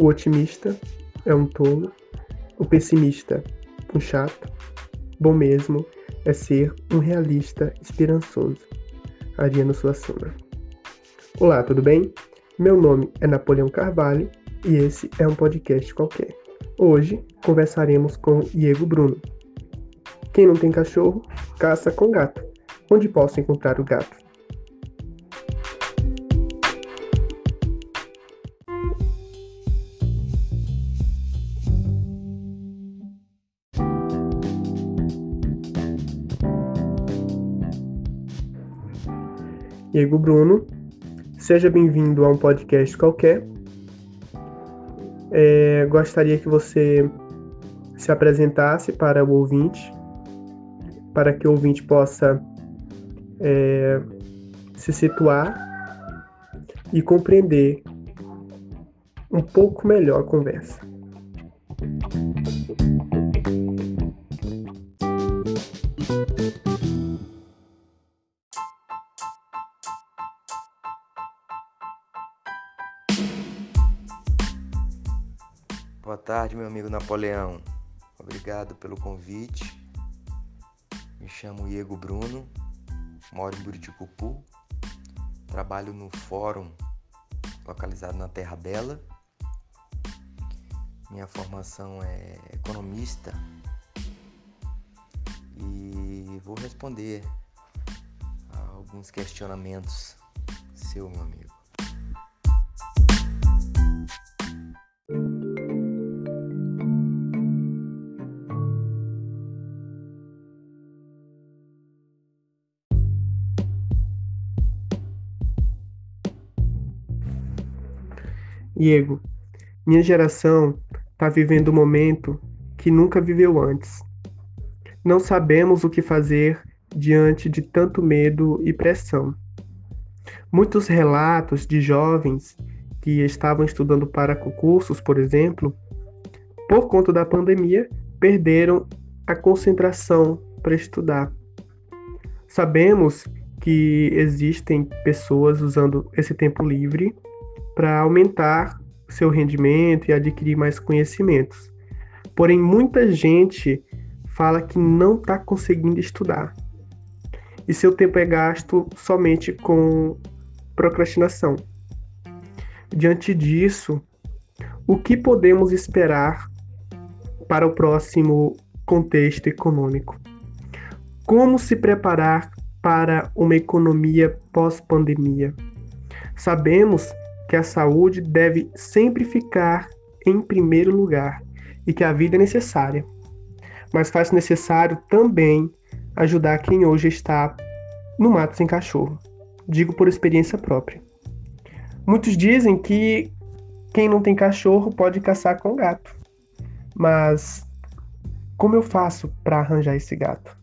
O otimista é um tolo, o pessimista, um chato. Bom mesmo é ser um realista esperançoso. Ariano Suassuna. Olá, tudo bem? Meu nome é Napoleão Carvalho e esse é um podcast qualquer. Hoje conversaremos com Diego Bruno. Quem não tem cachorro, caça com gato. Onde posso encontrar o gato? Diego Bruno, seja bem-vindo a um podcast qualquer. É, gostaria que você se apresentasse para o ouvinte, para que o ouvinte possa é, se situar e compreender um pouco melhor a conversa. Meu amigo Napoleão. Obrigado pelo convite. Me chamo Diego Bruno, moro em Buriticupu, trabalho no fórum localizado na Terra Bela. Minha formação é economista e vou responder a alguns questionamentos seu, meu amigo. Diego, minha geração está vivendo um momento que nunca viveu antes. Não sabemos o que fazer diante de tanto medo e pressão. Muitos relatos de jovens que estavam estudando para concursos, por exemplo, por conta da pandemia, perderam a concentração para estudar. Sabemos que existem pessoas usando esse tempo livre para aumentar seu rendimento e adquirir mais conhecimentos. Porém, muita gente fala que não está conseguindo estudar. E seu tempo é gasto somente com procrastinação. Diante disso, o que podemos esperar para o próximo contexto econômico? Como se preparar para uma economia pós-pandemia? Sabemos que a saúde deve sempre ficar em primeiro lugar e que a vida é necessária. Mas faz necessário também ajudar quem hoje está no mato sem cachorro. Digo por experiência própria. Muitos dizem que quem não tem cachorro pode caçar com gato. Mas como eu faço para arranjar esse gato?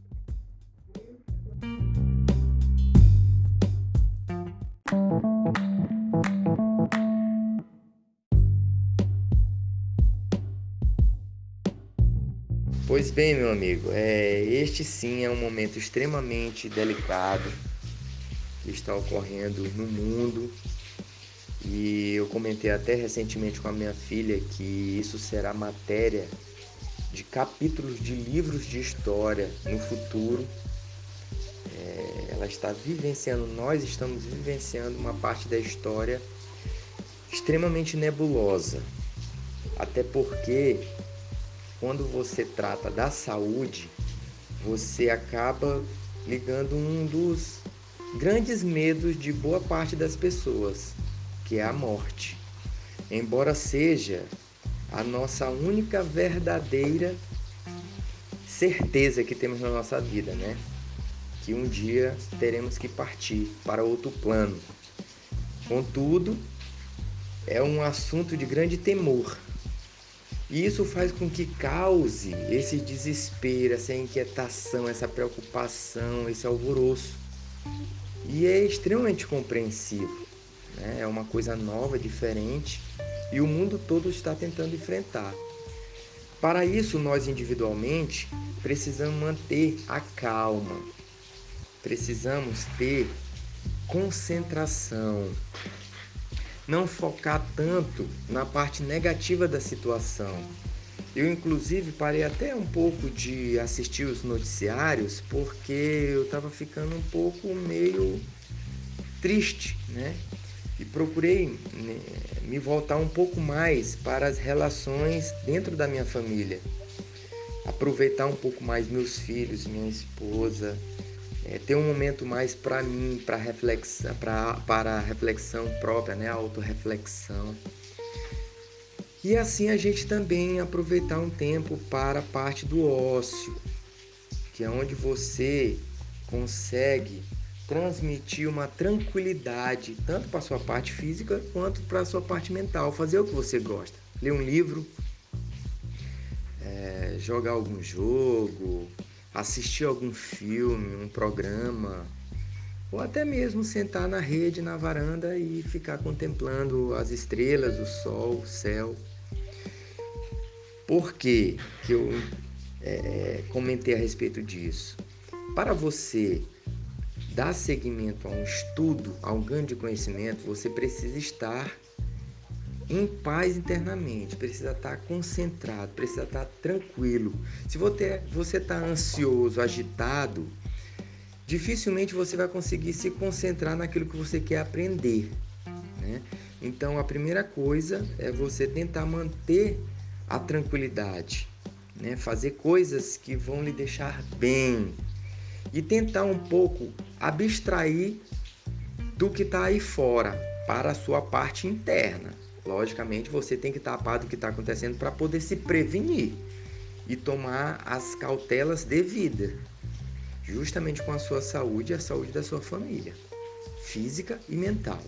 Pois bem, meu amigo, é, este sim é um momento extremamente delicado que está ocorrendo no mundo. E eu comentei até recentemente com a minha filha que isso será matéria de capítulos de livros de história no futuro. É, ela está vivenciando, nós estamos vivenciando uma parte da história extremamente nebulosa. Até porque quando você trata da saúde, você acaba ligando um dos grandes medos de boa parte das pessoas, que é a morte. Embora seja a nossa única verdadeira certeza que temos na nossa vida, né? Que um dia teremos que partir para outro plano. Contudo, é um assunto de grande temor e isso faz com que cause esse desespero, essa inquietação, essa preocupação, esse alvoroço. E é extremamente compreensivo. Né? É uma coisa nova, diferente, e o mundo todo está tentando enfrentar. Para isso, nós individualmente precisamos manter a calma, precisamos ter concentração, não focar tanto na parte negativa da situação. Eu, inclusive, parei até um pouco de assistir os noticiários porque eu estava ficando um pouco meio triste, né? E procurei né, me voltar um pouco mais para as relações dentro da minha família. Aproveitar um pouco mais meus filhos, minha esposa, é, ter um momento mais para mim, para reflexão, para a reflexão própria, né, a autorreflexão. E assim a gente também aproveitar um tempo para a parte do ócio, que é onde você consegue transmitir uma tranquilidade, tanto para a sua parte física quanto para a sua parte mental. Fazer o que você gosta. Ler um livro, é, jogar algum jogo, assistir algum filme, um programa, ou até mesmo sentar na rede, na varanda e ficar contemplando as estrelas, o sol, o céu. Por que, que eu é, comentei a respeito disso? Para você dar seguimento a um estudo, a um ganho de conhecimento, você precisa estar em paz internamente, precisa estar concentrado, precisa estar tranquilo. Se você está ansioso, agitado, dificilmente você vai conseguir se concentrar naquilo que você quer aprender. Né? Então, a primeira coisa é você tentar manter a tranquilidade, né? fazer coisas que vão lhe deixar bem e tentar um pouco abstrair do que está aí fora para a sua parte interna. Logicamente, você tem que tapar do que está acontecendo para poder se prevenir e tomar as cautelas devidas, justamente com a sua saúde e a saúde da sua família, física e mental.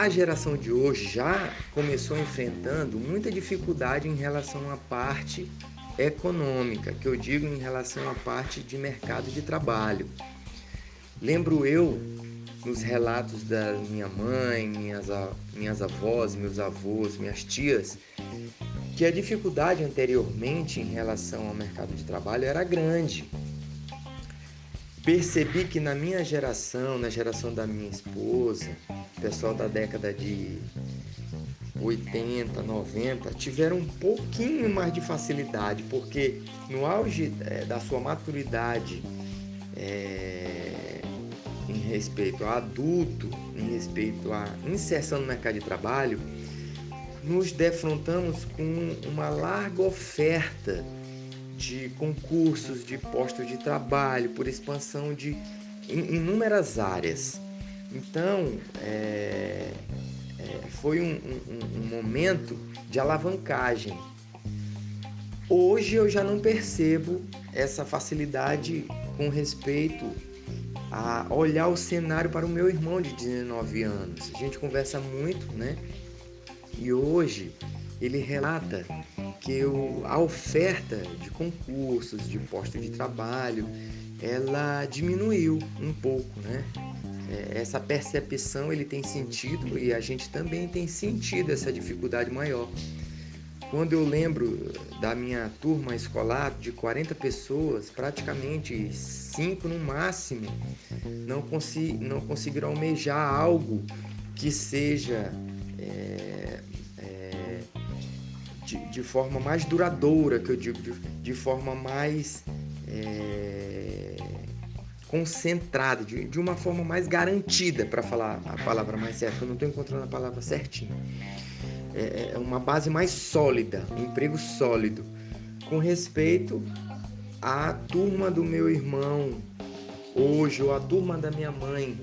A geração de hoje já começou enfrentando muita dificuldade em relação à parte econômica, que eu digo em relação à parte de mercado de trabalho. Lembro eu, nos relatos da minha mãe, minhas, minhas avós, meus avós, minhas tias, que a dificuldade anteriormente em relação ao mercado de trabalho era grande percebi que na minha geração, na geração da minha esposa, pessoal da década de 80, 90, tiveram um pouquinho mais de facilidade, porque no auge é, da sua maturidade é, em respeito a adulto, em respeito à inserção no mercado de trabalho, nos defrontamos com uma larga oferta de concursos, de postos de trabalho, por expansão de inúmeras áreas. Então, é, é, foi um, um, um momento de alavancagem. Hoje eu já não percebo essa facilidade com respeito a olhar o cenário para o meu irmão de 19 anos. A gente conversa muito, né? E hoje ele relata que o, a oferta de concursos, de postos de trabalho, ela diminuiu um pouco, né? É, essa percepção ele tem sentido e a gente também tem sentido essa dificuldade maior. Quando eu lembro da minha turma escolar de 40 pessoas, praticamente 5 no máximo não, consi não conseguiram almejar algo que seja é, de, de forma mais duradoura, que eu digo, de, de forma mais é, concentrada, de, de uma forma mais garantida, para falar a palavra mais certa, eu não estou encontrando a palavra certinha. É, é uma base mais sólida, um emprego sólido, com respeito à turma do meu irmão hoje, ou à turma da minha mãe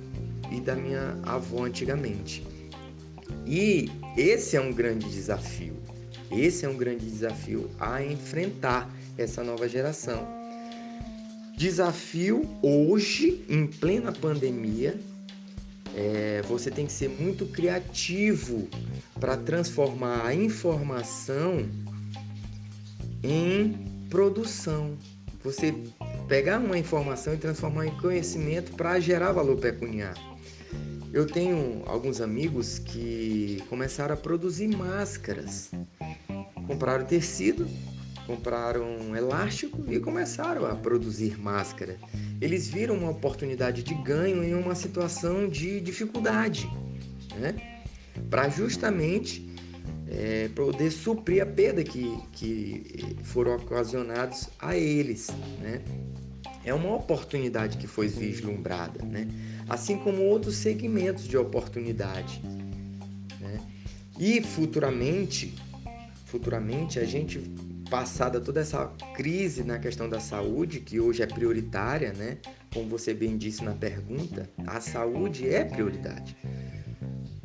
e da minha avó antigamente. E esse é um grande desafio. Esse é um grande desafio a enfrentar essa nova geração. Desafio hoje, em plena pandemia, é, você tem que ser muito criativo para transformar a informação em produção. Você pegar uma informação e transformar em conhecimento para gerar valor pecuniário. Eu tenho alguns amigos que começaram a produzir máscaras. Compraram tecido, compraram elástico e começaram a produzir máscara. Eles viram uma oportunidade de ganho em uma situação de dificuldade, né? Para justamente é, poder suprir a perda que, que foram ocasionados a eles, né? É uma oportunidade que foi vislumbrada, né? Assim como outros segmentos de oportunidade, né? E futuramente, futuramente a gente passada toda essa crise na questão da saúde, que hoje é prioritária, né? Como você bem disse na pergunta, a saúde é prioridade.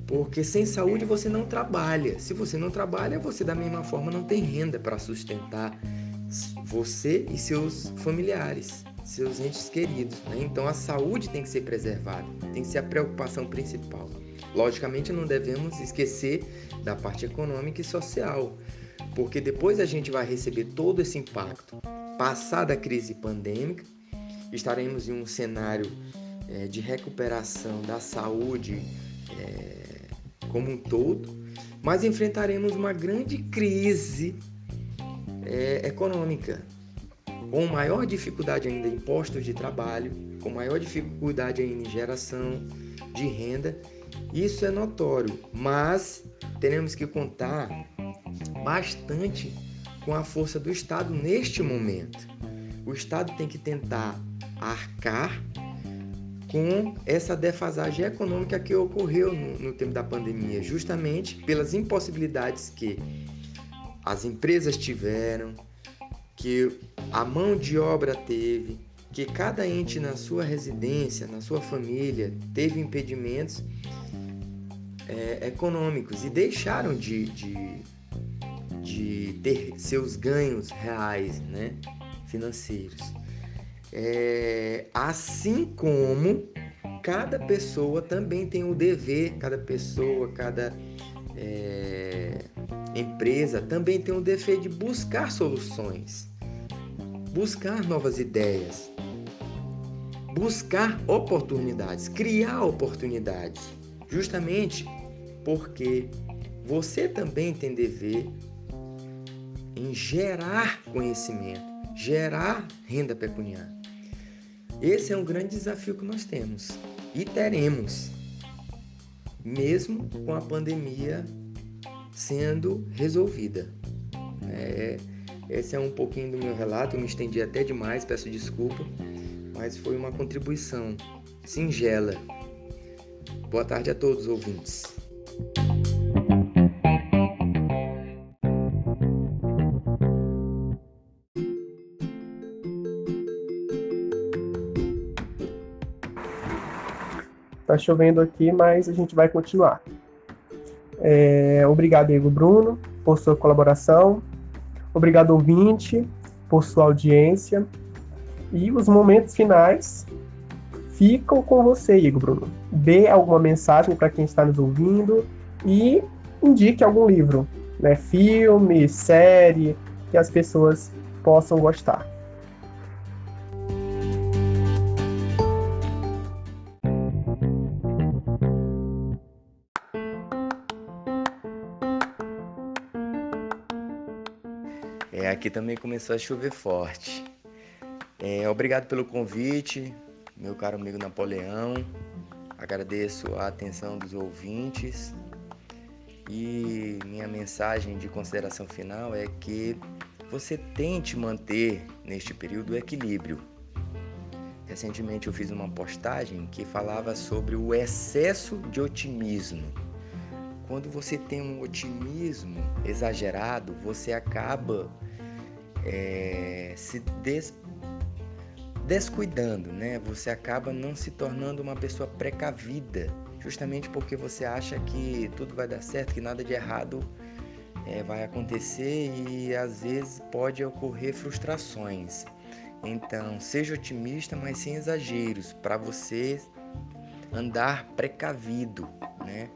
Porque sem saúde você não trabalha. Se você não trabalha, você da mesma forma não tem renda para sustentar você e seus familiares, seus entes queridos. Né? Então a saúde tem que ser preservada, tem que ser a preocupação principal. Logicamente não devemos esquecer da parte econômica e social, porque depois a gente vai receber todo esse impacto. Passada a crise pandêmica, estaremos em um cenário é, de recuperação da saúde é, como um todo, mas enfrentaremos uma grande crise é, econômica, com maior dificuldade ainda em postos de trabalho, com maior dificuldade ainda em geração de renda. Isso é notório, mas teremos que contar bastante com a força do Estado neste momento. O Estado tem que tentar arcar com essa defasagem econômica que ocorreu no, no tempo da pandemia, justamente pelas impossibilidades que as empresas tiveram, que a mão de obra teve, que cada ente na sua residência, na sua família, teve impedimentos é, econômicos e deixaram de, de de ter seus ganhos reais, né, financeiros. É, assim como cada pessoa também tem o dever, cada pessoa, cada é, empresa também tem o dever de buscar soluções, buscar novas ideias, buscar oportunidades, criar oportunidades, justamente porque você também tem dever em gerar conhecimento, gerar renda pecuniária. Esse é um grande desafio que nós temos e teremos, mesmo com a pandemia sendo resolvida. É, esse é um pouquinho do meu relato, eu me estendi até demais, peço desculpa, mas foi uma contribuição singela. Boa tarde a todos, ouvintes. Tá chovendo aqui, mas a gente vai continuar. É, obrigado, Diego Bruno, por sua colaboração. Obrigado, ouvinte, por sua audiência. E os momentos finais ficam com você, Igor Bruno. Dê alguma mensagem para quem está nos ouvindo e indique algum livro, né? filme, série, que as pessoas possam gostar. aqui também começou a chover forte. É, obrigado pelo convite, meu caro amigo Napoleão. Agradeço a atenção dos ouvintes. E minha mensagem de consideração final é que você tente manter neste período o equilíbrio. Recentemente eu fiz uma postagem que falava sobre o excesso de otimismo. Quando você tem um otimismo exagerado, você acaba é, se des, descuidando, né? Você acaba não se tornando uma pessoa precavida, justamente porque você acha que tudo vai dar certo, que nada de errado é, vai acontecer e às vezes pode ocorrer frustrações. Então, seja otimista, mas sem exageros, para você andar precavido, né?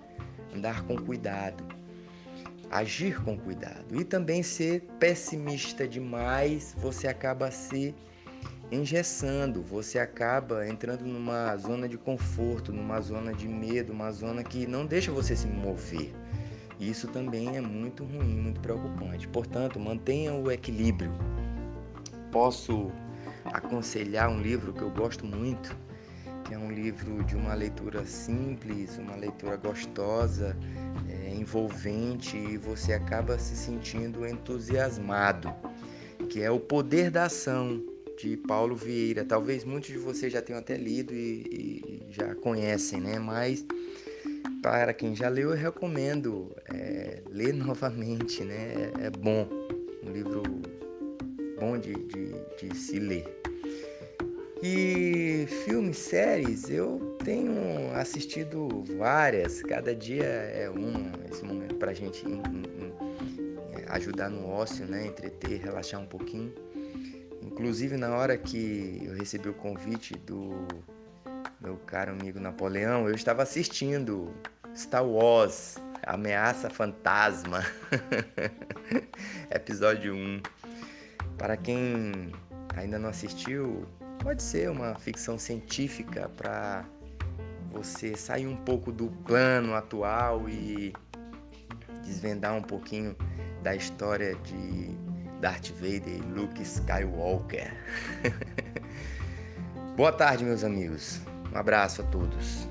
Andar com cuidado agir com cuidado. E também ser pessimista demais, você acaba se engessando, você acaba entrando numa zona de conforto, numa zona de medo, uma zona que não deixa você se mover. Isso também é muito ruim, muito preocupante. Portanto, mantenha o equilíbrio. Posso aconselhar um livro que eu gosto muito, que é um livro de uma leitura simples, uma leitura gostosa, é, envolvente e você acaba se sentindo entusiasmado, que é O Poder da Ação de Paulo Vieira. Talvez muitos de vocês já tenham até lido e, e já conhecem, né? Mas para quem já leu, eu recomendo é, ler novamente, né? É, é, bom, um livro bom de, de, de se ler. E filmes, séries, eu tenho assistido várias, cada dia é uma, esse momento para a gente em ajudar no ócio, né? Entreter, relaxar um pouquinho. Inclusive, na hora que eu recebi o convite do meu caro amigo Napoleão, eu estava assistindo Star Wars Ameaça Fantasma, episódio 1. Para quem ainda não assistiu, pode ser uma ficção científica para você sair um pouco do plano atual e desvendar um pouquinho da história de Darth Vader e Luke Skywalker. Boa tarde, meus amigos. Um abraço a todos.